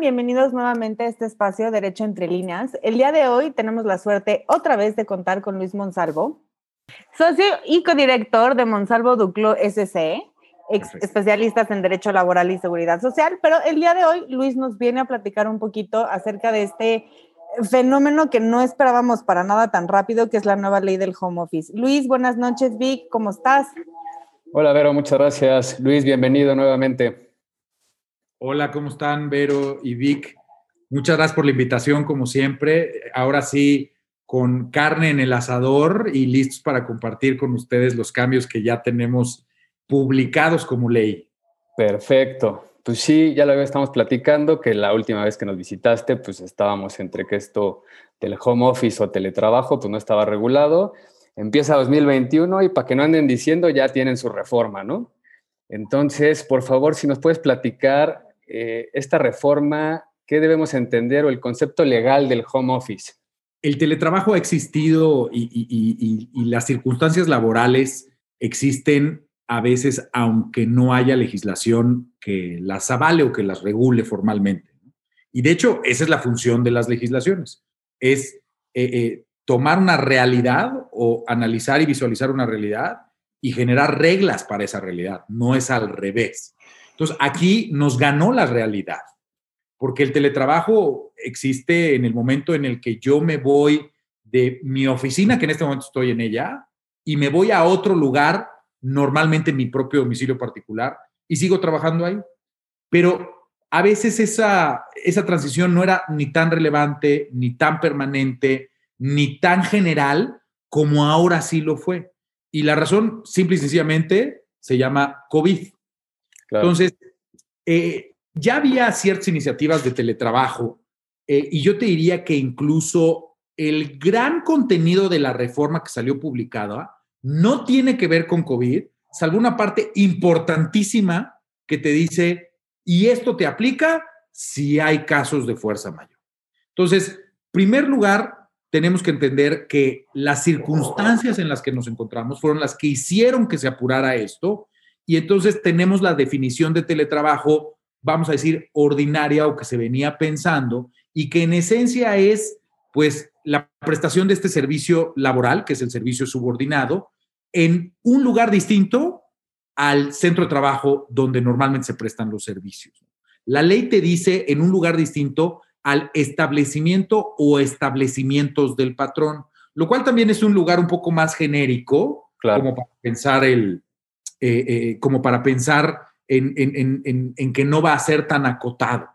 Bienvenidos nuevamente a este espacio Derecho entre líneas. El día de hoy tenemos la suerte otra vez de contar con Luis Monsalvo, socio y codirector de Monsalvo Duclo SCE, especialistas en Derecho Laboral y Seguridad Social, pero el día de hoy Luis nos viene a platicar un poquito acerca de este fenómeno que no esperábamos para nada tan rápido, que es la nueva ley del home office. Luis, buenas noches, Vic, ¿cómo estás? Hola, Vero, muchas gracias. Luis, bienvenido nuevamente. Hola, ¿cómo están Vero y Vic? Muchas gracias por la invitación, como siempre. Ahora sí, con carne en el asador y listos para compartir con ustedes los cambios que ya tenemos publicados como ley. Perfecto. Pues sí, ya lo estamos platicando, que la última vez que nos visitaste, pues estábamos entre que esto del home office o teletrabajo, pues no estaba regulado. Empieza 2021 y para que no anden diciendo, ya tienen su reforma, ¿no? Entonces, por favor, si nos puedes platicar eh, esta reforma, ¿qué debemos entender o el concepto legal del home office? El teletrabajo ha existido y, las circunstancias laborales existen a veces aunque no haya legislación que las avale o que las regule formalmente. Y de hecho, esa es la función de las legislaciones, es eh, eh, tomar una realidad o analizar y visualizar una realidad y generar reglas para esa realidad, no es al revés. Entonces, aquí nos ganó la realidad, porque el teletrabajo existe en el momento en el que yo me voy de mi oficina, que en este momento estoy en ella, y me voy a otro lugar, normalmente en mi propio domicilio particular, y sigo trabajando ahí. Pero a veces esa, esa transición no era ni tan relevante, ni tan permanente, ni tan general como ahora sí lo fue. Y la razón, simple y sencillamente, se llama COVID. Entonces, eh, ya había ciertas iniciativas de teletrabajo eh, y yo te diría que incluso el gran contenido de la reforma que salió publicada no tiene que ver con COVID, salvo una parte importantísima que te dice, y esto te aplica si hay casos de fuerza mayor. Entonces, primer lugar, tenemos que entender que las circunstancias en las que nos encontramos fueron las que hicieron que se apurara esto y entonces tenemos la definición de teletrabajo, vamos a decir, ordinaria o que se venía pensando, y que en esencia es, pues, la prestación de este servicio laboral, que es el servicio subordinado, en un lugar distinto al centro de trabajo donde normalmente se prestan los servicios. La ley te dice en un lugar distinto al establecimiento o establecimientos del patrón, lo cual también es un lugar un poco más genérico, como para pensar el, eh, eh, como para pensar en, que no va a ser tan acotado.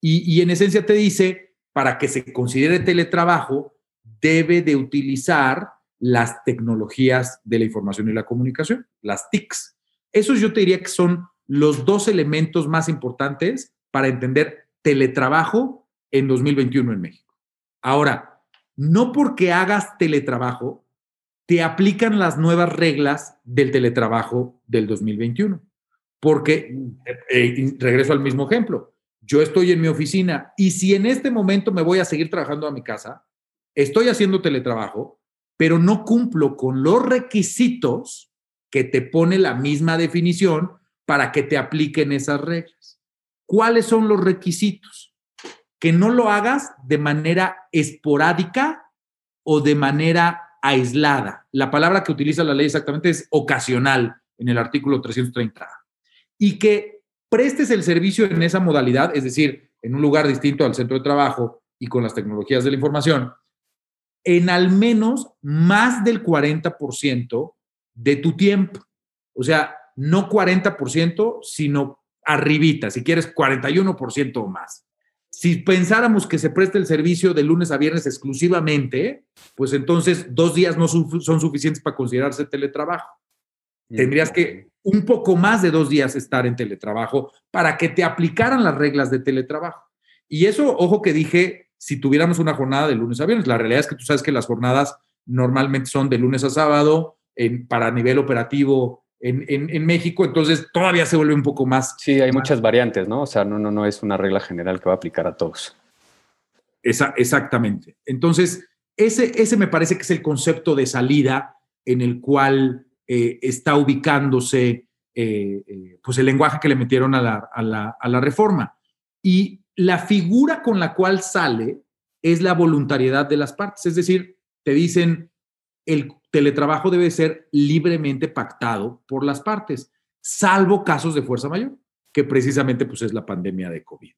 Y, en esencia te dice, para que se considere teletrabajo, debe de utilizar las tecnologías de la información y la comunicación, las TICs. Esos yo te diría que son los dos elementos más importantes para entender teletrabajo en 2021 en México. Ahora, no porque hagas teletrabajo te aplican las nuevas reglas del teletrabajo del 2021. Porque, eh, eh, regreso al mismo ejemplo, yo estoy en mi oficina y si en este momento me voy a seguir trabajando a mi casa, estoy haciendo teletrabajo, pero no cumplo con los requisitos que te pone la misma definición para que te apliquen esas reglas. ¿Cuáles son los requisitos? Que no lo hagas de manera esporádica o de manera aislada. La palabra que utiliza la ley exactamente es ocasional en el artículo 330. Y que prestes el servicio en esa modalidad, es decir, en un lugar distinto al centro de trabajo y con las tecnologías de la información, en al menos más del 40% de tu tiempo. O sea, no 40%, sino arribita, si quieres 41% o más. Si pensáramos que se preste el servicio de lunes a viernes exclusivamente, pues entonces dos días no son suficientes para considerarse teletrabajo. Mm, Tendrías que un poco más de dos días estar en teletrabajo para que te aplicaran las reglas de teletrabajo. Y eso, ojo que dije, si tuviéramos una jornada de lunes a viernes, la realidad es que tú sabes que las jornadas normalmente son de lunes a sábado en, para nivel operativo en, México, entonces todavía se vuelve un poco más. Sí, hay muchas variantes, ¿no? O sea, no, no, no es una regla general que va a aplicar a todos. Esa, exactamente. Entonces, ese, ese me parece que es el concepto de salida en el cual eh, está ubicándose eh, eh, pues el lenguaje que le metieron a la, a la, a la reforma. Y la figura con la cual sale es la voluntariedad de las partes. Es decir, te dicen, el teletrabajo debe ser libremente pactado por las partes, salvo casos de fuerza mayor, que precisamente pues, es la pandemia de COVID.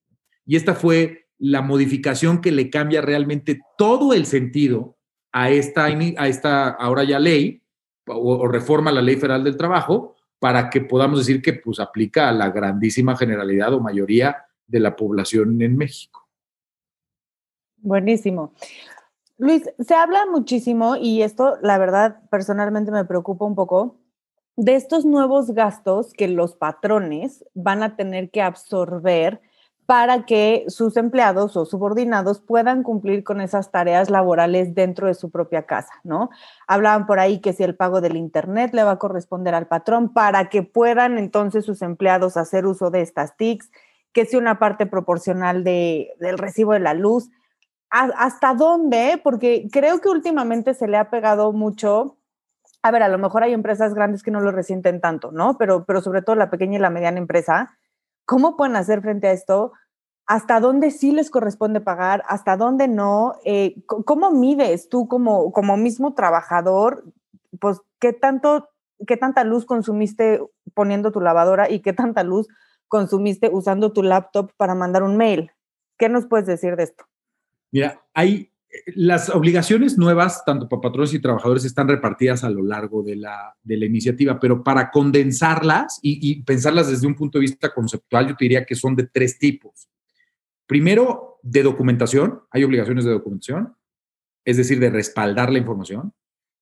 Y esta fue la modificación que le cambia realmente todo el sentido a esta, a esta ahora ya ley o, reforma la ley federal del trabajo para que podamos decir que pues aplica a la grandísima generalidad o mayoría de la población en México. Buenísimo. Luis, se habla muchísimo y esto, la verdad, personalmente me preocupa un poco de estos nuevos gastos que los patrones van a tener que absorber para que sus empleados o subordinados puedan cumplir con esas tareas laborales dentro de su propia casa, ¿no? Hablaban por ahí que si el pago del Internet le va a corresponder al patrón para que puedan entonces sus empleados hacer uso de estas TICs, que si una parte proporcional de, del recibo de la luz. ¿Hasta dónde? Porque creo que últimamente se le ha pegado mucho. A ver, a lo mejor hay empresas grandes que no lo resienten tanto, ¿no? Pero, pero sobre todo la pequeña y la mediana empresa. ¿Cómo pueden hacer frente a esto? ¿Hasta dónde sí les corresponde pagar? ¿Hasta dónde no? Eh, ¿Cómo mides tú como, como mismo trabajador? Pues, ¿qué, tanto, ¿qué tanta luz consumiste poniendo tu lavadora y qué tanta luz consumiste usando tu laptop para mandar un mail? ¿Qué nos puedes decir de esto? Mira, hay las obligaciones nuevas, tanto para patrones y trabajadores, están repartidas a lo largo de la, de la iniciativa, pero para condensarlas y, y, pensarlas desde un punto de vista conceptual, yo te diría que son de tres tipos. Primero, de documentación, hay obligaciones de documentación, es decir, de respaldar la información.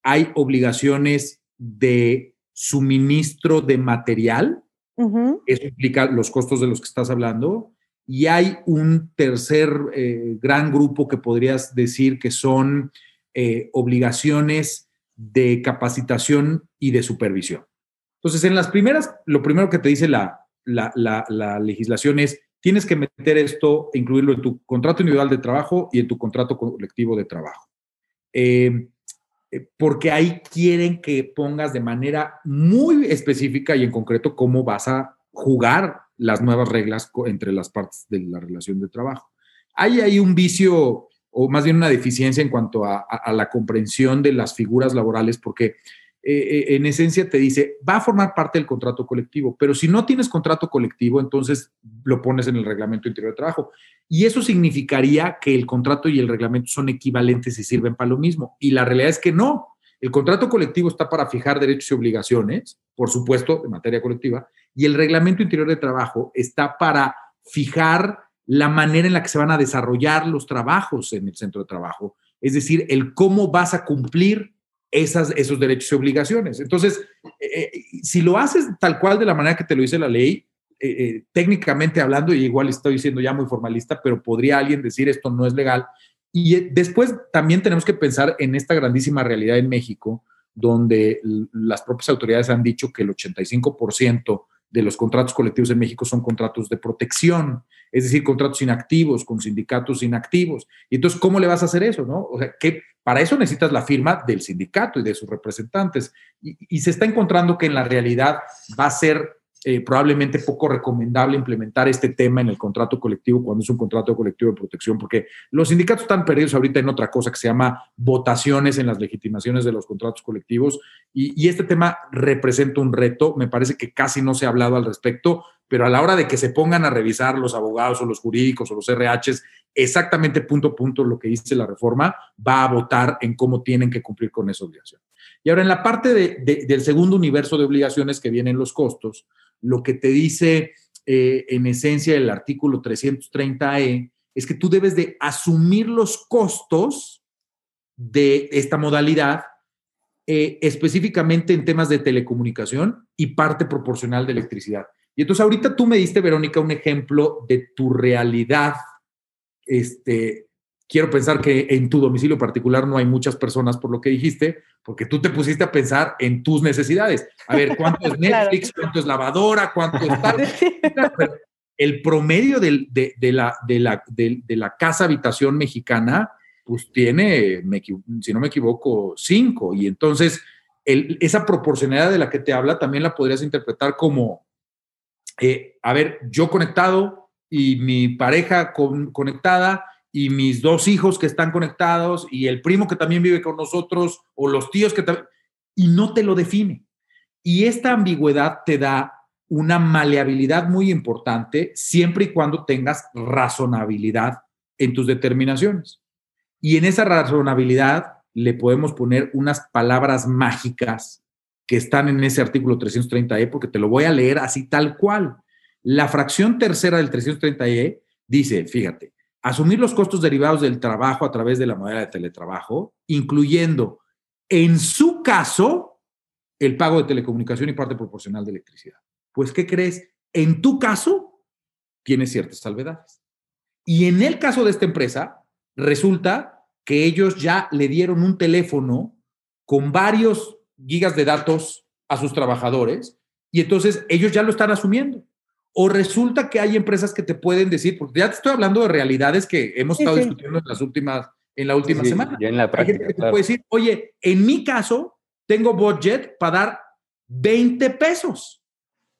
Hay obligaciones de suministro de material, uh -huh. eso implica los costos de los que estás hablando y hay un tercer eh, gran grupo que podrías decir que son eh, obligaciones de capacitación y de supervisión. Entonces, en las primeras, lo primero que te dice la, la, la, la legislación es, tienes que meter esto, incluirlo en tu contrato individual de trabajo y en tu contrato colectivo de trabajo. Eh, porque ahí quieren que pongas de manera muy específica y en concreto cómo vas a jugar las nuevas reglas entre las partes de la relación de trabajo. Hay ahí un vicio o más bien una deficiencia en cuanto a, la comprensión de las figuras laborales, porque eh, en esencia te dice, va a formar parte del contrato colectivo, pero si no tienes contrato colectivo, entonces lo pones en el reglamento interior de trabajo. Y eso significaría que el contrato y el reglamento son equivalentes y sirven para lo mismo. Y la realidad es que no. El contrato colectivo está para fijar derechos y obligaciones, por supuesto, de materia colectiva, y el reglamento interior de trabajo está para fijar la manera en la que se van a desarrollar los trabajos en el centro de trabajo, es decir, el cómo vas a cumplir esas, esos derechos y obligaciones. Entonces, eh, si lo haces tal cual de la manera que te lo dice la ley, eh, eh, técnicamente hablando, y igual estoy siendo ya muy formalista, pero podría alguien decir esto no es legal. Y después también tenemos que pensar en esta grandísima realidad en México, donde las propias autoridades han dicho que el 85% de los contratos colectivos en México son contratos de protección, es decir, contratos inactivos con sindicatos inactivos. Y entonces, ¿cómo le vas a hacer eso? No? O sea, que para eso necesitas la firma del sindicato y de sus representantes. Y, y se está encontrando que en la realidad va a ser eh, probablemente poco recomendable implementar este tema en el contrato colectivo cuando es un contrato colectivo de protección, porque los sindicatos están perdidos ahorita en otra cosa que se llama votaciones en las legitimaciones de los contratos colectivos y, y este tema representa un reto, me parece que casi no se ha hablado al respecto, pero a la hora de que se pongan a revisar los abogados o los jurídicos o los RHs exactamente punto a punto lo que dice la reforma, va a votar en cómo tienen que cumplir con esa obligación. Y ahora en la parte de, de, del segundo universo de obligaciones que vienen los costos, lo que te dice eh, en esencia el artículo 330E es que tú debes de asumir los costos de esta modalidad eh, específicamente en temas de telecomunicación y parte proporcional de electricidad. Y entonces ahorita tú me diste, Verónica, un ejemplo de tu realidad este, quiero pensar que en tu domicilio particular no hay muchas personas por lo que dijiste, porque tú te pusiste a pensar en tus necesidades. A ver, ¿cuánto es Netflix? ¿Cuánto es lavadora? ¿Cuánto es tal? El promedio de, de, de, la, de, la, casa habitación mexicana, pues tiene, me, si no me equivoco, cinco. Y entonces, el, esa proporcionalidad de la que te habla también la podrías interpretar como, eh, a ver, yo conectado, y mi pareja conectada y mis dos hijos que están conectados y el primo que también vive con nosotros o los tíos que también... Y no te lo define. Y esta ambigüedad te da una maleabilidad muy importante siempre y cuando tengas razonabilidad en tus determinaciones. Y en esa razonabilidad le podemos poner unas palabras mágicas que están en ese artículo 330E, porque te lo voy a leer así tal cual. La fracción tercera del 330E dice, fíjate, asumir los costos derivados del trabajo a través de la modalidad de teletrabajo, incluyendo, en su caso, el pago de telecomunicación y parte proporcional de electricidad. Pues, ¿qué crees? En tu caso, tiene ciertas salvedades. Y en el caso de esta empresa, resulta que ellos ya le dieron un teléfono con varios gigas de datos a sus trabajadores y entonces ellos ya lo están asumiendo. O resulta que hay empresas que te pueden decir, porque ya te estoy hablando de realidades que hemos estado discutiendo en las últimas, en la última semana. en la práctica, hay gente que te puede decir, oye, en mi caso, tengo budget para dar 20 pesos.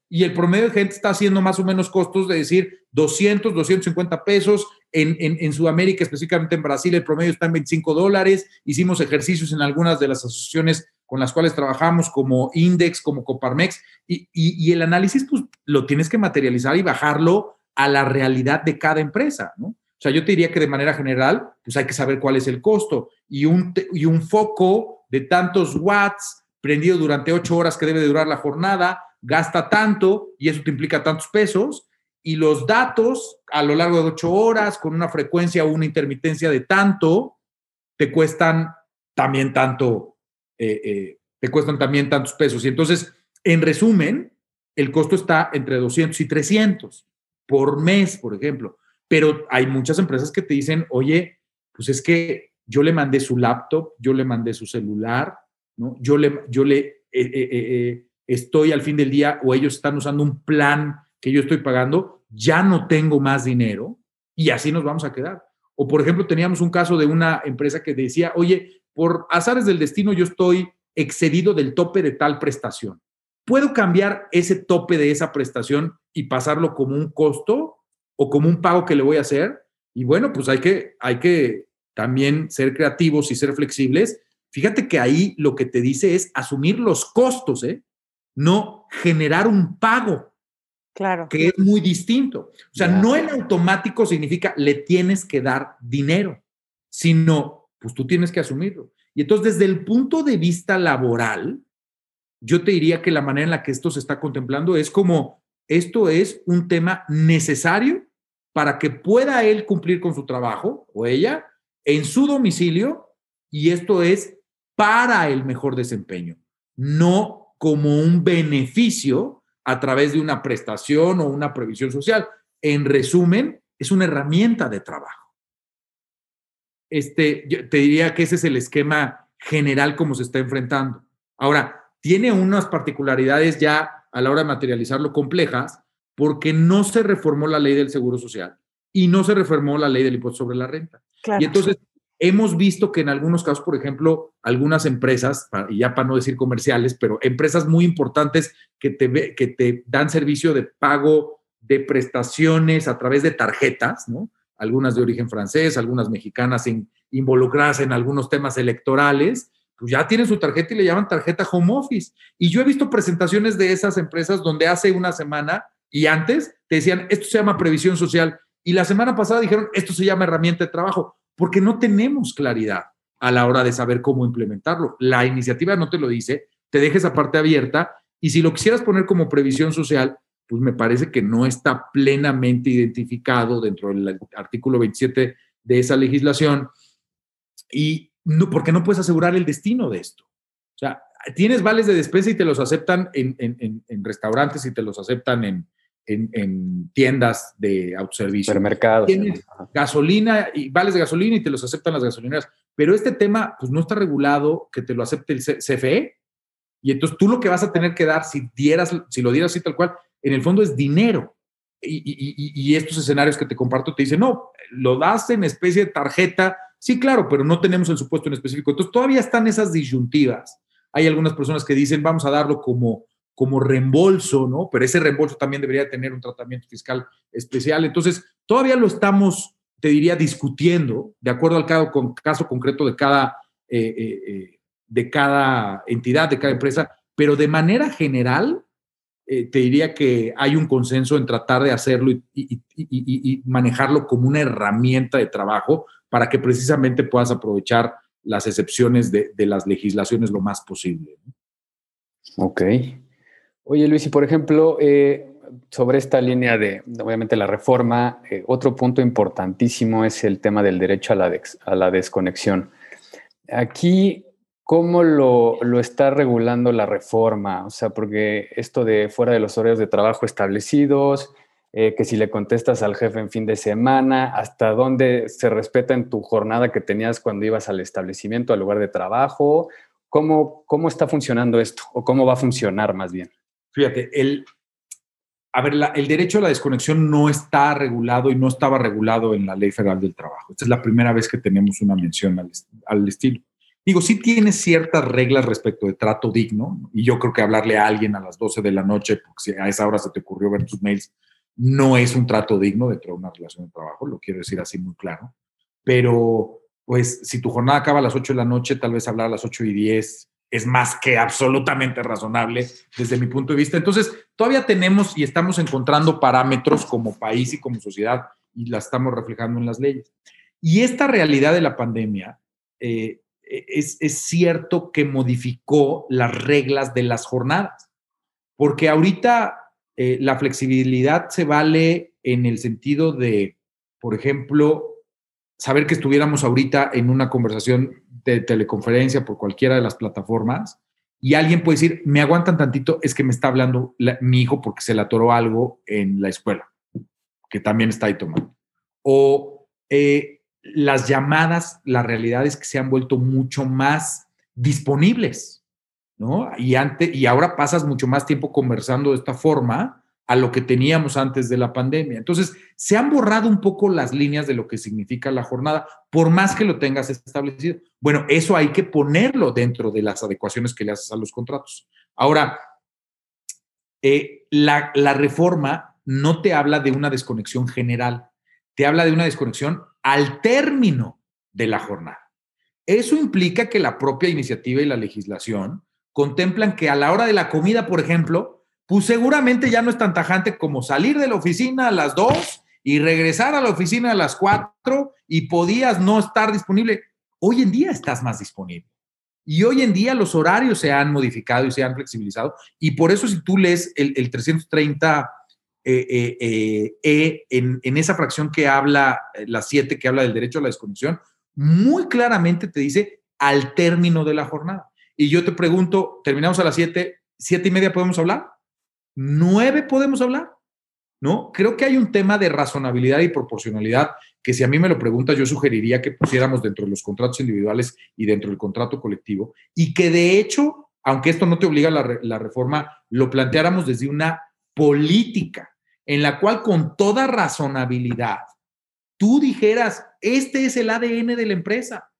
Y el promedio de gente está haciendo más o menos costos de decir 200, 250 pesos. En, en, en, Sudamérica, específicamente en Brasil, el promedio está en 25 dólares. Hicimos ejercicios en algunas de las asociaciones con las cuales trabajamos, como Index, como Coparmex, y, y, el análisis, pues lo tienes que materializar y bajarlo a la realidad de cada empresa, ¿no? O sea, yo te diría que de manera general, pues hay que saber cuál es el costo y un, y un foco de tantos watts prendido durante ocho horas que debe durar la jornada, gasta tanto y eso te implica tantos pesos, y los datos a lo largo de ocho horas con una frecuencia o una intermitencia de tanto, te cuestan también tanto eh, eh, te cuestan también tantos pesos. Y entonces, en resumen, el costo está entre 200 y 300 por mes, por ejemplo. Pero hay muchas empresas que te dicen, oye, pues es que yo le mandé su laptop, yo le mandé su celular, ¿no? Yo le, yo le eh, estoy al fin del día o ellos están usando un plan que yo estoy pagando, ya no tengo más dinero y así nos vamos a quedar. O por ejemplo, teníamos un caso de una empresa que decía, oye, por azares del destino yo estoy excedido del tope de tal prestación. ¿Puedo cambiar ese tope de esa prestación y pasarlo como un costo o como un pago que le voy a hacer? Y bueno, pues hay que, hay que también ser creativos y ser flexibles. Fíjate que ahí lo que te dice es asumir los costos, ¿eh? no generar un pago. Claro. Que es muy distinto. O sea, no en automático significa le tienes que dar dinero, sino pues tú tienes que asumirlo. Y entonces, desde el punto de vista laboral, yo te diría que la manera en la que esto se está contemplando es como, esto es un tema necesario para que pueda él cumplir con su trabajo o ella en su domicilio y esto es para el mejor desempeño, no como un beneficio a través de una prestación o una previsión social. En resumen, es una herramienta de trabajo este, yo te diría que ese es el esquema general como se está enfrentando. Ahora, tiene unas particularidades ya a la hora de materializarlo complejas porque no se reformó la ley del Seguro Social y no se reformó la ley del impuesto sobre la renta. Y entonces hemos visto que en algunos casos, por ejemplo, algunas empresas, y ya para no decir comerciales, pero empresas muy importantes que te, que te dan servicio de pago de prestaciones a través de tarjetas, ¿no? Algunas de origen francés, algunas mexicanas involucradas en algunos temas electorales, pues ya tienen su tarjeta y le llaman tarjeta home office. Y yo he visto presentaciones de esas empresas donde hace una semana y antes te decían, esto se llama previsión social. Y la semana pasada dijeron, esto se llama herramienta de trabajo, porque no tenemos claridad a la hora de saber cómo implementarlo. La iniciativa no te lo dice, te deja esa parte abierta y si lo quisieras poner como previsión social, pues me parece que no está plenamente identificado dentro del artículo 27 de esa legislación y no, porque no puedes asegurar el destino de esto. O sea, tienes vales de despensa y te los aceptan en, en, restaurantes y te los aceptan en, en, tiendas de autoservicio. Supermercados. Tienes gasolina y vales de gasolina y te los aceptan las gasolineras. Pero este tema, pues no está regulado que te lo acepte el CFE. Y entonces tú lo que vas a tener que dar, si, dieras, si lo dieras así tal cual, en el fondo es dinero. Y, estos escenarios que te comparto te dicen, no, lo das en especie de tarjeta. Sí, claro, pero no tenemos el supuesto en específico. Entonces, todavía están esas disyuntivas. Hay algunas personas que dicen, vamos a darlo como, como reembolso, ¿no? Pero ese reembolso también debería tener un tratamiento fiscal especial. Entonces, todavía lo estamos, te diría, discutiendo de acuerdo al caso, con, caso concreto de cada, eh, eh, eh, de cada entidad, de cada empresa, pero de manera general, te diría que hay un consenso en tratar de hacerlo y, manejarlo como una herramienta de trabajo para que precisamente puedas aprovechar las excepciones de, de las legislaciones lo más posible. Ok. Oye, Luis, y por ejemplo, eh, sobre esta línea de, obviamente, la reforma, eh, otro punto importantísimo es el tema del derecho a la, a la desconexión. Aquí, ¿cómo lo, lo, está regulando la reforma? O sea, porque esto de fuera de los horarios de trabajo establecidos, eh, que si le contestas al jefe en fin de semana, hasta dónde se respeta en tu jornada que tenías cuando ibas al establecimiento, al lugar de trabajo. ¿Cómo, cómo está funcionando esto? ¿O cómo va a funcionar más bien? Fíjate, el, a ver, el derecho a la desconexión no está regulado y no estaba regulado en la Ley Federal del Trabajo. Esta es la primera vez que tenemos una mención al, estilo. Digo, sí tiene ciertas reglas respecto de trato digno, y yo creo que hablarle a alguien a las 12 de la noche, porque si a esa hora se te ocurrió ver tus mails, no es un trato digno dentro de una relación de trabajo, lo quiero decir así muy claro. Pero, pues, si tu jornada acaba a las 8 de la noche, tal vez hablar a las 8 y 10 es más que absolutamente razonable desde mi punto de vista. Entonces, todavía tenemos y estamos encontrando parámetros como país y como sociedad y la estamos reflejando en las leyes. Y esta realidad de la pandemia eh, es, cierto que modificó las reglas de las jornadas, porque ahorita eh, la flexibilidad se vale en el sentido de, por ejemplo, saber que estuviéramos ahorita en una conversación de teleconferencia por cualquiera de las plataformas y alguien puede decir, me aguantan tantito, es que me está hablando mi hijo porque se le atoró algo en la escuela, que también está ahí tomando. O eh, las llamadas, la realidad es que se han vuelto mucho más disponibles, ¿no? Y, antes, y ahora pasas mucho más tiempo conversando de esta forma a lo que teníamos antes de la pandemia. Entonces, se han borrado un poco las líneas de lo que significa la jornada, por más que lo tengas establecido. Bueno, eso hay que ponerlo dentro de las adecuaciones que le haces a los contratos. Ahora, eh, la, la reforma no te habla de una desconexión general, te habla de una desconexión al término de la jornada. Eso implica que la propia iniciativa y la legislación contemplan que a la hora de la comida, por ejemplo, pues seguramente ya no es tan tajante como salir de la oficina a las 2 y regresar a la oficina a las 4 y podías no estar disponible. Hoy en día estás más disponible. Y hoy en día los horarios se han modificado y se han flexibilizado. Y por eso si tú lees el, 330 eh, eh, eh, en, esa fracción que habla, la 7 que habla del derecho a la desconexión, muy claramente te dice al término de la jornada. Y yo te pregunto, terminamos a las 7, 7 y media podemos hablar nueve podemos hablar, ¿no? Creo que hay un tema de razonabilidad y proporcionalidad que si a mí me lo preguntas, yo sugeriría que pusiéramos dentro de los contratos individuales y dentro del contrato colectivo y que de hecho, aunque esto no te obliga a la reforma, lo planteáramos desde una política en la cual con toda razonabilidad tú dijeras, este es el ADN de la empresa,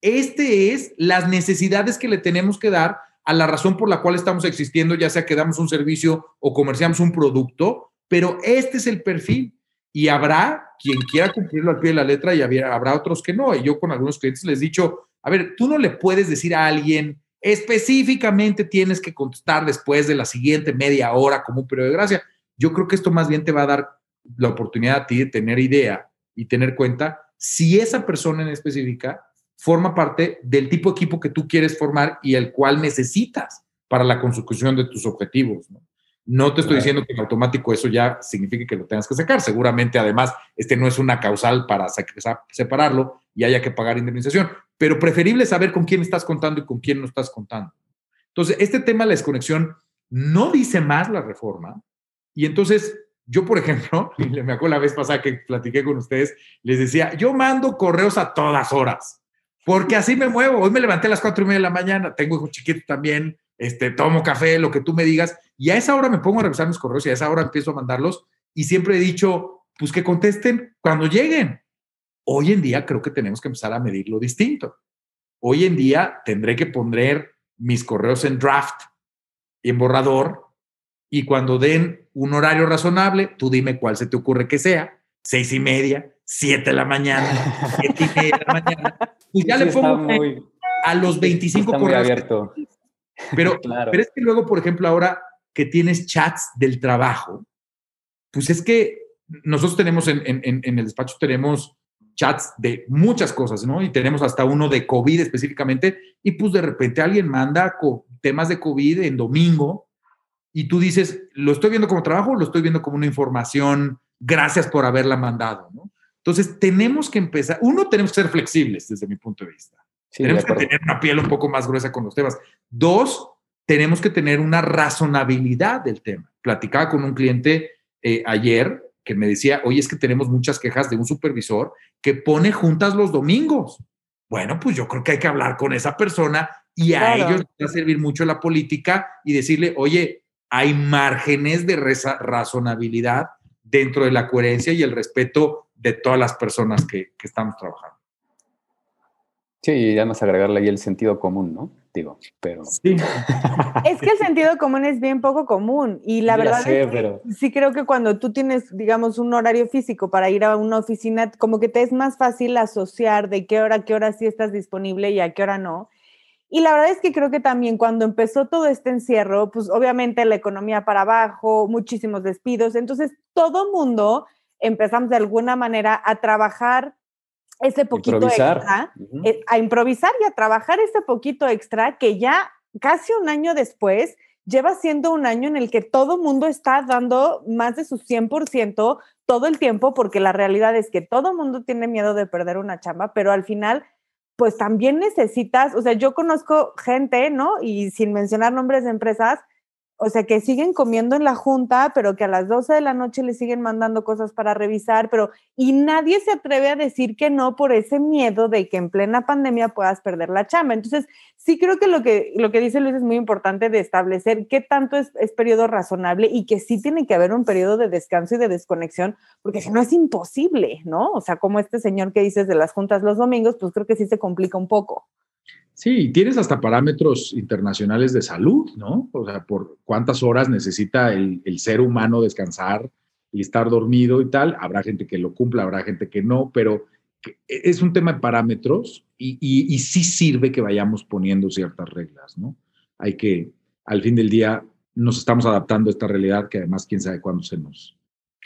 este es las necesidades que le tenemos que dar a la razón por la cual estamos existiendo, ya sea que damos un servicio o comerciamos un producto, pero este es el perfil y habrá quien quiera cumplirlo al pie de la letra y habrá otros que no. Y yo con algunos clientes les he dicho, a ver, tú no le puedes decir a alguien específicamente tienes que contestar después de la siguiente media hora como un periodo de gracia. Yo creo que esto más bien te va a dar la oportunidad a ti de tener idea y tener cuenta si esa persona en específica forma parte del tipo de equipo que tú quieres formar y el cual necesitas para la consecución de tus objetivos. No, te estoy diciendo que en automático eso ya signifique que lo tengas que sacar. Seguramente, además, este no es una causal para separarlo y haya que pagar indemnización, pero preferible saber con quién estás contando y con quién no estás contando. Entonces, este tema de la desconexión no dice más la reforma. Y entonces, yo, por ejemplo, me acuerdo la vez pasada que platiqué con ustedes, les decía, yo mando correos a todas horas porque así me muevo. Hoy me levanté a las cuatro y media de la mañana, tengo hijos chiquitos también, este, tomo café, lo que tú me digas, y a esa hora me pongo a revisar mis correos y a esa hora empiezo a mandarlos y siempre he dicho, pues que contesten cuando lleguen. Hoy en día creo que tenemos que empezar a medirlo distinto. Hoy en día tendré que poner mis correos en draft y en borrador y cuando den un horario razonable, tú dime cuál se te ocurre que sea, seis y media, siete de la mañana, siete y media de la mañana. Pues ya le pongo a los 25 está correos. abierto. Pero, pero es que luego, por ejemplo, ahora que tienes chats del trabajo, pues es que nosotros tenemos en, en, en el despacho, tenemos chats de muchas cosas, ¿no? Y tenemos hasta uno de COVID específicamente, y pues de repente alguien manda temas de COVID en domingo, y tú dices, ¿lo estoy viendo como trabajo lo estoy viendo como una información? Gracias por haberla mandado, ¿no? Entonces, tenemos que empezar, uno, tenemos que ser flexibles desde mi punto de vista. tenemos que tener una piel un poco más gruesa con los temas. Dos, tenemos que tener una razonabilidad del tema. Platicaba con un cliente eh, ayer que me decía, oye, es que tenemos muchas quejas de un supervisor que pone juntas los domingos. Bueno, pues yo creo que hay que hablar con esa persona y a ellos les va a servir mucho la política y decirle, oye, hay márgenes de razonabilidad dentro de la coherencia y el respeto de todas las personas que, que estamos trabajando. Sí, y además agregarle ahí el sentido común, ¿no? Digo, pero... Sí. es que el sentido común es bien poco común y la verdad es que sí creo que cuando tú tienes, digamos, un horario físico para ir a una oficina, como que te es más fácil asociar de qué hora, qué hora sí estás disponible y a qué hora no. Y la verdad es que creo que también cuando empezó todo este encierro, pues obviamente la economía para abajo, muchísimos despidos, entonces todo mundo empezamos de alguna manera a trabajar ese poquito extra, eh, a improvisar y a trabajar ese poquito extra que ya casi un año después lleva siendo un año en el que todo mundo está dando más de su 100% todo el tiempo, porque la realidad es que todo mundo tiene miedo de perder una chamba, pero al final, pues también necesitas, o sea, yo conozco gente, ¿no? Y sin mencionar nombres de empresas, o sea, que siguen comiendo en la junta, pero que a las 12 de la noche le siguen mandando cosas para revisar, pero y nadie se atreve a decir que no por ese miedo de que en plena pandemia puedas perder la chamba. Entonces, sí creo que lo que, lo que dice Luis es muy importante de establecer qué tanto es, es periodo razonable y que sí tiene que haber un periodo de descanso y de desconexión, porque si no es imposible, ¿no? O sea, como este señor que dices de las juntas los domingos, pues creo que sí se complica un poco. Sí, tienes hasta parámetros internacionales de salud, ¿no? O sea, por cuántas horas necesita el, ser humano descansar y estar dormido y tal. Habrá gente que lo cumpla, habrá gente que no, pero es un tema de parámetros y, y, sí sirve que vayamos poniendo ciertas reglas, ¿no? Hay que, al fin del día, nos estamos adaptando a esta realidad que además quién sabe cuándo se nos,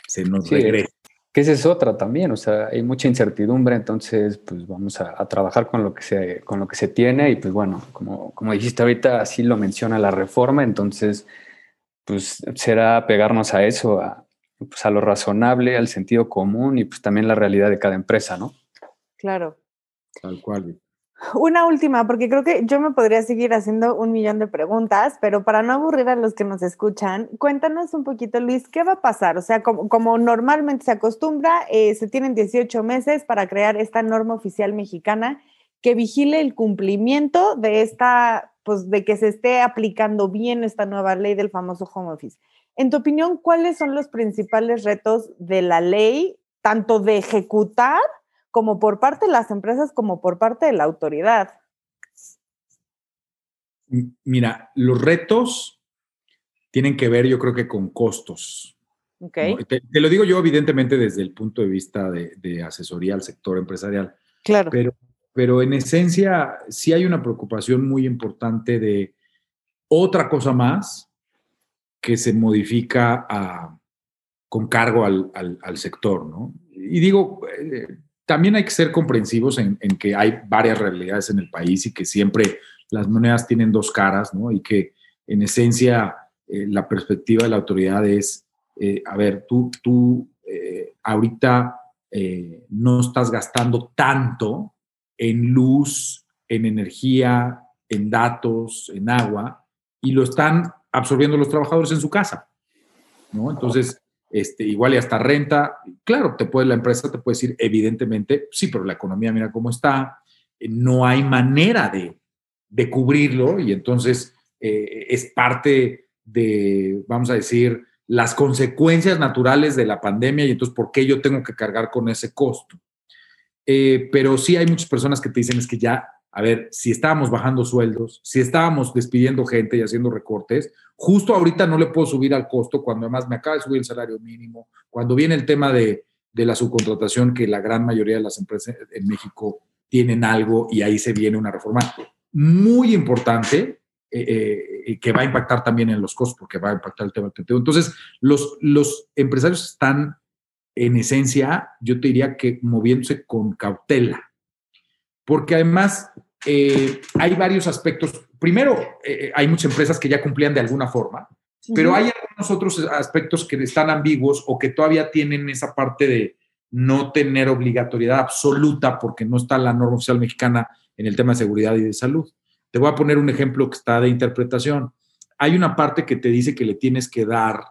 se nos regresa que esa es otra también, o sea, hay mucha incertidumbre, entonces pues vamos a, trabajar con lo, que se, con lo que se tiene y pues bueno, como, como dijiste ahorita, así lo menciona la reforma, entonces pues será pegarnos a eso, a, pues, a lo razonable, al sentido común y pues también la realidad de cada empresa, ¿no? Claro. Tal cual. Una última, porque creo que yo me podría seguir haciendo un millón de preguntas, pero para no aburrir a los que nos escuchan, cuéntanos un poquito, Luis, ¿qué va a pasar? O sea, como, normalmente se acostumbra, eh, se tienen 18 meses para crear esta norma oficial mexicana que vigile el cumplimiento de esta, pues de que se esté aplicando bien esta nueva ley del famoso home office. En tu opinión, ¿cuáles son los principales retos de la ley, tanto de ejecutar como por parte de las empresas como por parte de la autoridad? Mira, los retos tienen que ver, yo creo que con costos. Okay. Te, lo digo yo, evidentemente, desde el punto de vista de, asesoría al sector empresarial. Claro. Pero, pero en esencia, sí hay una preocupación muy importante de otra cosa más que se modifica con cargo al, al, sector, ¿no? Y digo, eh, también hay que ser comprensivos en, que hay varias realidades en el país y que siempre las monedas tienen dos caras, ¿no? Y que en esencia eh, la perspectiva de la autoridad es, eh, a ver, tú, tú eh, ahorita no estás gastando tanto en luz, en energía, en datos, en agua, y lo están absorbiendo los trabajadores en su casa, ¿no? Entonces, este, igual y hasta renta. Claro, te puede, la empresa te puede decir, evidentemente, sí, pero la economía mira cómo está, eh, no hay manera de, de cubrirlo y entonces eh, es parte de, vamos a decir, las consecuencias naturales de la pandemia y entonces, ¿por qué yo tengo que cargar con ese costo? Eh, pero sí hay muchas personas que te dicen es que ya a ver, si estábamos bajando sueldos, si estábamos despidiendo gente y haciendo recortes, justo ahorita no le puedo subir al costo cuando además me acaba de subir el salario mínimo, cuando viene el tema de, de la subcontratación, que la gran mayoría de las empresas en México tienen algo y ahí se viene una reforma muy importante eh, eh, que va a impactar también en los costos, porque va a impactar el tema del TTO. Entonces, los, los empresarios están, en esencia, yo te diría que moviéndose con cautela, porque además eh, hay varios aspectos. Primero, hay muchas empresas que ya cumplían de alguna forma, pero hay algunos otros aspectos que están ambiguos o que todavía tienen esa parte de no tener obligatoriedad absoluta porque no está la norma oficial mexicana en el tema de seguridad y de salud. Te voy a poner un ejemplo que está de interpretación. Hay una parte que te dice que le tienes que dar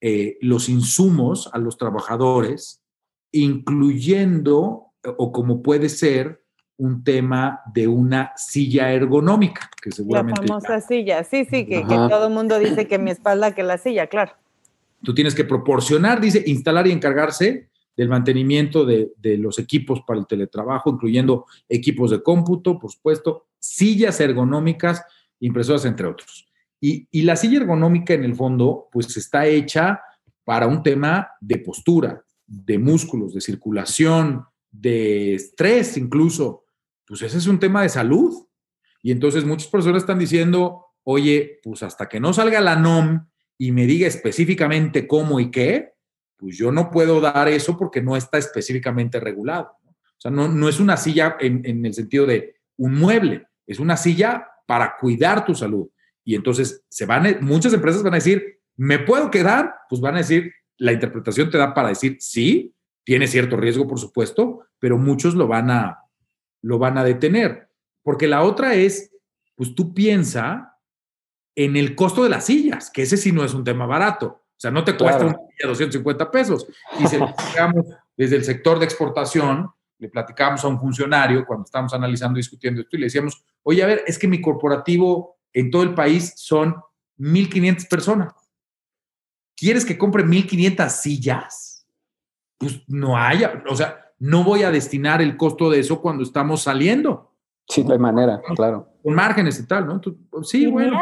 eh, los insumos a los trabajadores, incluyendo, o como puede ser, un tema de una silla ergonómica, que seguramente... La famosa silla, sí, sí, que, que todo el mundo dice que mi espalda que la silla, claro. Tú tienes que proporcionar, dice, instalar y encargarse del mantenimiento de, de, los equipos para el teletrabajo, incluyendo equipos de cómputo, por supuesto, sillas ergonómicas, impresoras, entre otros. Y, y, la silla ergonómica, en el fondo, pues está hecha para un tema de postura, de músculos, de circulación, de estrés incluso. Pues ese es un tema de salud. Y entonces muchas personas están diciendo, oye, pues hasta que no salga la NOM y me diga específicamente cómo y qué, pues yo no puedo dar eso porque no está específicamente regulado. O sea, no, no es una silla en, en, el sentido de un mueble, es una silla para cuidar tu salud. Y entonces se van, muchas empresas van a decir, ¿me puedo quedar? Pues van a decir, la interpretación te da para decir, sí, tiene cierto riesgo, por supuesto, pero muchos lo van a, lo van a detener. Porque la otra es, pues tú piensa en el costo de las sillas, que ese sí no es un tema barato. O sea, no te cuesta claro. una silla 250 pesos. Y si digamos, desde el sector de exportación, le platicábamos a un funcionario cuando estábamos analizando y discutiendo esto y le decíamos, oye, a ver, es que mi corporativo en todo el país son 1.500 personas. ¿Quieres que compre 1.500 sillas? Pues no haya, o sea, no voy a destinar el costo de eso cuando estamos saliendo. Sí, de manera, claro. Con márgenes y tal, ¿no? Sí, bueno.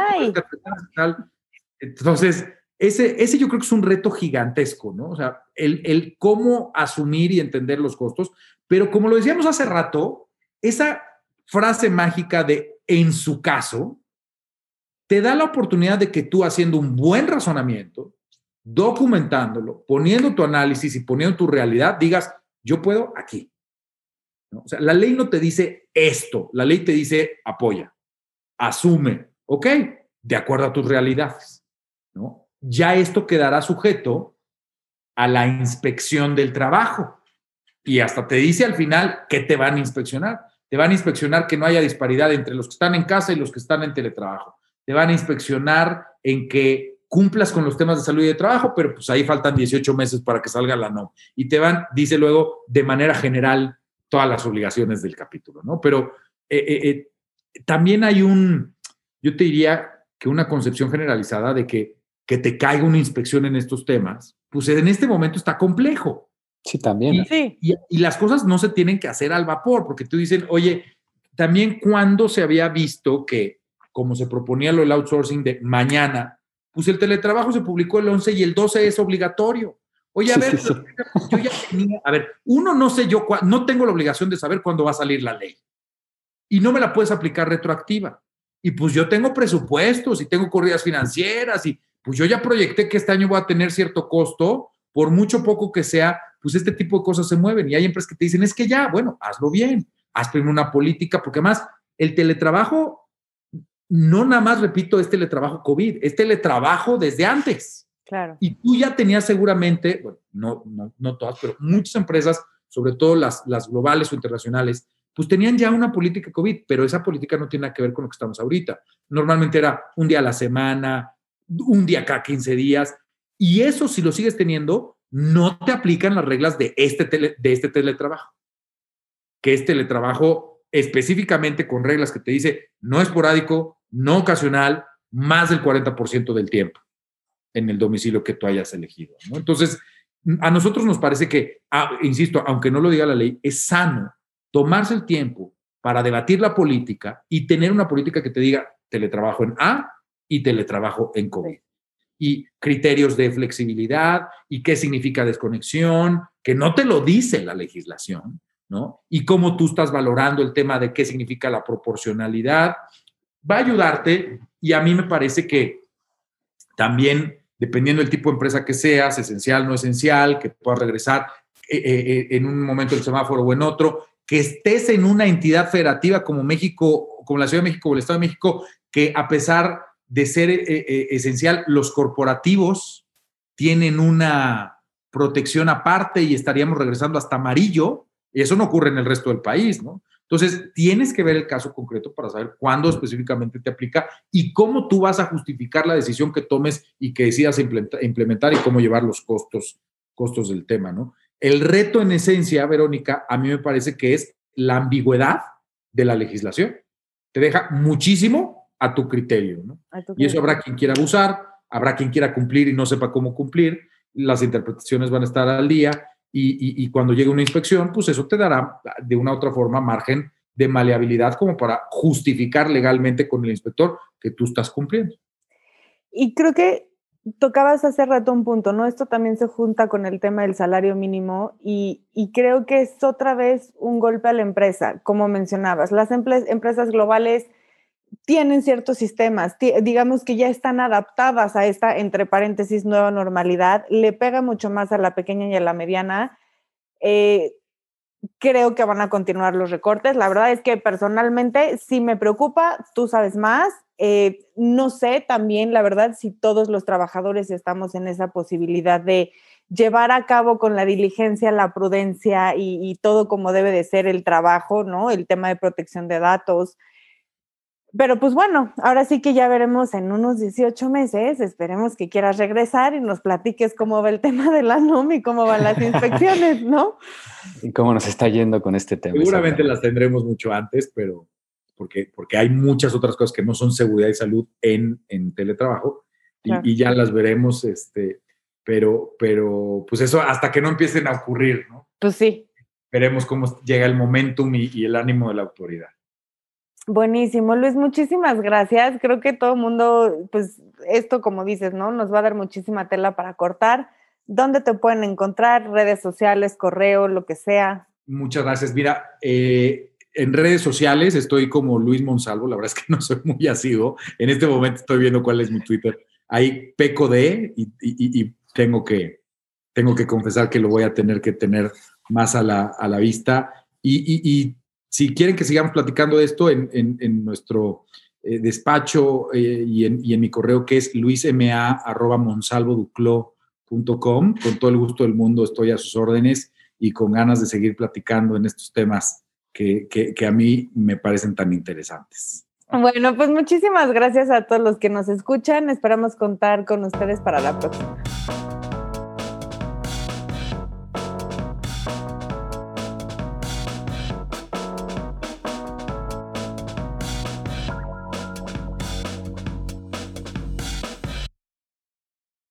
Tal. Entonces, ese, ese yo creo que es un reto gigantesco, ¿no? O sea, el, el cómo asumir y entender los costos, pero como lo decíamos hace rato, esa frase mágica de en su caso, te da la oportunidad de que tú haciendo un buen razonamiento, documentándolo, poniendo tu análisis y poniendo tu realidad, digas, yo puedo aquí. O sea, la ley no te dice esto, la ley te dice apoya, asume, ¿ok? De acuerdo a tus realidades, ¿no? Ya esto quedará sujeto a la inspección del trabajo. Y hasta te dice al final que te van a inspeccionar. Te van a inspeccionar que no haya disparidad entre los que están en casa y los que están en teletrabajo. Te van a inspeccionar en que cumplas con los temas de salud y de trabajo, pero pues ahí faltan 18 meses para que salga la no. Y te van, dice luego, de manera general, todas las obligaciones del capítulo, ¿no? Pero eh, eh, eh, también hay un, yo te diría que una concepción generalizada de que, que te caiga una inspección en estos temas, pues en este momento está complejo. Sí, también. Y, Sí. y, y las cosas no se tienen que hacer al vapor, porque tú dicen, oye, también cuando se había visto que, como se proponía lo del outsourcing de mañana, pues el teletrabajo se publicó el 11 y el 12 es obligatorio. Oye, a Sí, ver, sí, sí. yo ya tenía, a ver, uno no sé yo, no tengo la obligación de saber cuándo va a salir la ley. Y no me la puedes aplicar retroactiva. Y pues yo tengo presupuestos y tengo corridas financieras y pues yo ya proyecté que este año voy a tener cierto costo, por mucho poco que sea, pues este tipo de cosas se mueven. Y hay empresas que te dicen, es que ya, bueno, hazlo bien, haz primero una política, porque además el teletrabajo, no nada más, repito, es teletrabajo COVID, es teletrabajo desde antes. Claro. Y tú ya tenías seguramente, bueno, no, no, no todas, pero muchas empresas, sobre todo las, las globales o internacionales, pues tenían ya una política COVID, pero esa política no tiene nada que ver con lo que estamos ahorita. Normalmente era un día a la semana, un día cada 15 días, y eso si lo sigues teniendo, no te aplican las reglas de este, tele, de este teletrabajo, que es teletrabajo específicamente con reglas que te dice no esporádico, no ocasional, más del 40% del tiempo en el domicilio que tú hayas elegido. ¿no? Entonces, a nosotros nos parece que, ah, insisto, aunque no lo diga la ley, es sano tomarse el tiempo, para debatir la política y tener una política que te diga teletrabajo en A y teletrabajo en COVID. Y criterios de flexibilidad y qué significa desconexión, que no te lo dice la legislación, ¿no? Y cómo tú estás valorando el tema de qué significa la proporcionalidad. Va a ayudarte y a mí me parece que también, dependiendo del tipo de empresa que seas, esencial, no esencial, que puedas regresar eh, eh, eh, en un momento del semáforo o en otro, que estés en una entidad federativa como México, como la Ciudad de México o el Estado de México, que a pesar de ser esencial, los corporativos tienen una protección aparte y estaríamos regresando hasta amarillo, y eso no ocurre en el resto del país, ¿no? Entonces, tienes que ver el caso concreto para saber cuándo específicamente te aplica y cómo tú vas a justificar la decisión que tomes y que decidas implementar y cómo llevar los costos, costos del tema, ¿no? El reto en esencia, Verónica, a mí me parece que es la ambigüedad de la legislación. Te deja muchísimo a tu criterio, ¿no? Y eso habrá quien quiera abusar, habrá quien quiera cumplir y no sepa cómo cumplir, las interpretaciones van a estar al día y, cuando llegue una inspección, pues eso te dará de una u otra forma margen de maleabilidad como para justificar legalmente con el inspector que tú estás cumpliendo. Y creo que tocabas hace rato un punto, ¿no? Esto también se junta con el tema del salario mínimo y, creo que es otra vez un golpe a la empresa, como mencionabas. Las empresas globales tienen ciertos sistemas, digamos que ya están adaptadas a esta, entre paréntesis, nueva normalidad, le pega mucho más a la pequeña y a la mediana. Eh, creo que van a continuar los recortes. La verdad es que personalmente sí me preocupa, tú sabes más. Eh, no sé también, la verdad, si todos los trabajadores estamos en esa posibilidad de llevar a cabo con la diligencia, la prudencia y, y todo como debe de ser el trabajo, ¿no? El tema de protección de datos, pero pues bueno, ahora sí que ya veremos en unos 18 meses, esperemos que quieras regresar y nos platiques cómo va el tema de la NOM y cómo van las inspecciones, ¿no? Y cómo nos está yendo con este tema. Seguramente las tendremos mucho antes, pero porque, porque hay muchas otras cosas que no son seguridad y salud en, en teletrabajo y, ya las veremos, este, pero, pero pues eso hasta que no empiecen a ocurrir, ¿no? Pues sí. Veremos cómo llega el momentum y el ánimo de la autoridad. Buenísimo, Luis, muchísimas gracias. Creo que todo el mundo, pues esto como dices, ¿no? Nos va a dar muchísima tela para cortar. ¿Dónde te pueden encontrar? Redes sociales, correo, lo que sea. Muchas gracias. Mira, eh, en redes sociales estoy como Luis Monsalvo, la verdad es que no soy muy asiduo. En este momento estoy viendo cuál es mi Twitter. Ahí peco de y, tengo, que, tengo que confesar que lo voy a tener que tener más a la, a la vista. y si quieren que sigamos platicando de esto en, nuestro eh, despacho eh, y, en, mi correo que es luisma.monsalvoduclo.com, con todo el gusto del mundo estoy a sus órdenes y con ganas de seguir platicando en estos temas que a mí me parecen tan interesantes. Bueno, pues muchísimas gracias a todos los que nos escuchan. Esperamos contar con ustedes para la próxima.